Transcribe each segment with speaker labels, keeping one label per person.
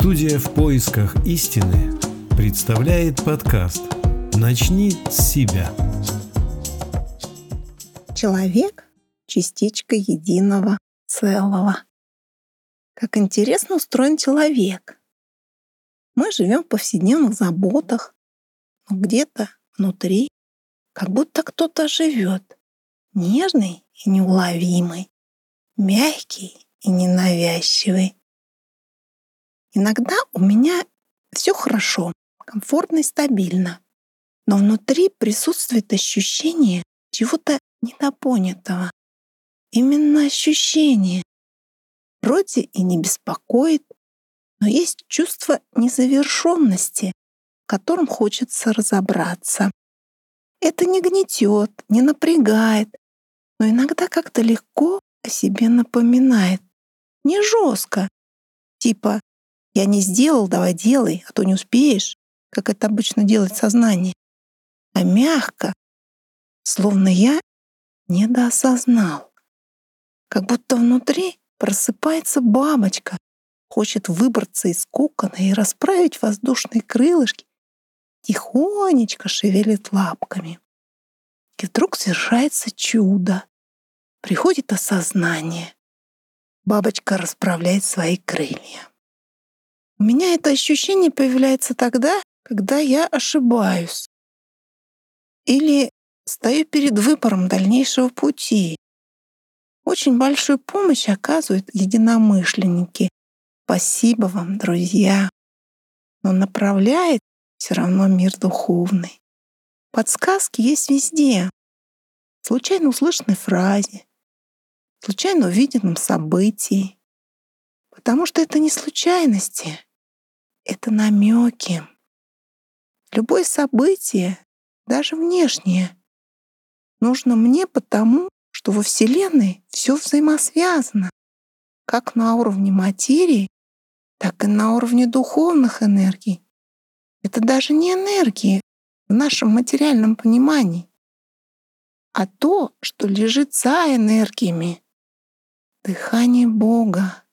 Speaker 1: Студия «В поисках истины» представляет подкаст «Начни с себя».
Speaker 2: Человек — частичка единого целого. Как интересно устроен человек. Мы живем в повседневных заботах, но где-то внутри как будто кто-то живет, нежный и неуловимый, мягкий и ненавязчивый. Иногда у меня все хорошо, комфортно и стабильно, но внутри присутствует ощущение чего-то недопонятого. Именно ощущение. Вроде и не беспокоит, но есть чувство незавершенности, в котором хочется разобраться. Это не гнетет, не напрягает, но иногда как-то легко о себе напоминает. Не жестко. Типа «я не сделал, давай делай, а то не успеешь», как это обычно делает сознание. А мягко, словно я недоосознал. Как будто внутри просыпается бабочка, хочет выбраться из кокона и расправить воздушные крылышки, тихонечко шевелит лапками. И вдруг совершается чудо. Приходит осознание. Бабочка расправляет свои крылья. У меня это ощущение появляется тогда, когда я ошибаюсь. Или стою перед выбором дальнейшего пути. Очень большую помощь оказывают единомышленники. Спасибо вам, друзья. Но направляет все равно мир духовный. Подсказки есть везде. В случайно услышанной фразе, в случайно увиденном событии. Потому что это не случайности, это намеки. Любое событие, даже внешнее, нужно мне потому, что во Вселенной все взаимосвязано, как на уровне материи, так и на уровне духовных энергий. Это даже не энергии в нашем материальном понимании, а то, что лежит за энергиями, дыхание Бога,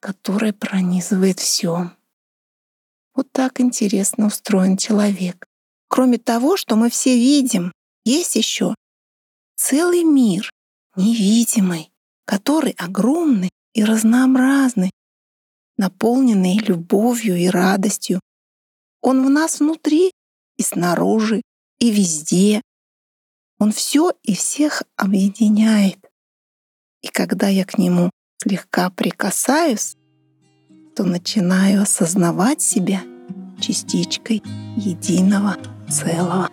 Speaker 2: которое пронизывает все. Вот так интересно устроен человек. Кроме того, что мы все видим, есть еще целый мир, невидимый, который огромный и разнообразный, наполненный любовью и радостью. Он в нас внутри и снаружи, и везде. Он все и всех объединяет. И когда я к нему слегка прикасаюсь, то начинаю осознавать себя частичкой единого целого.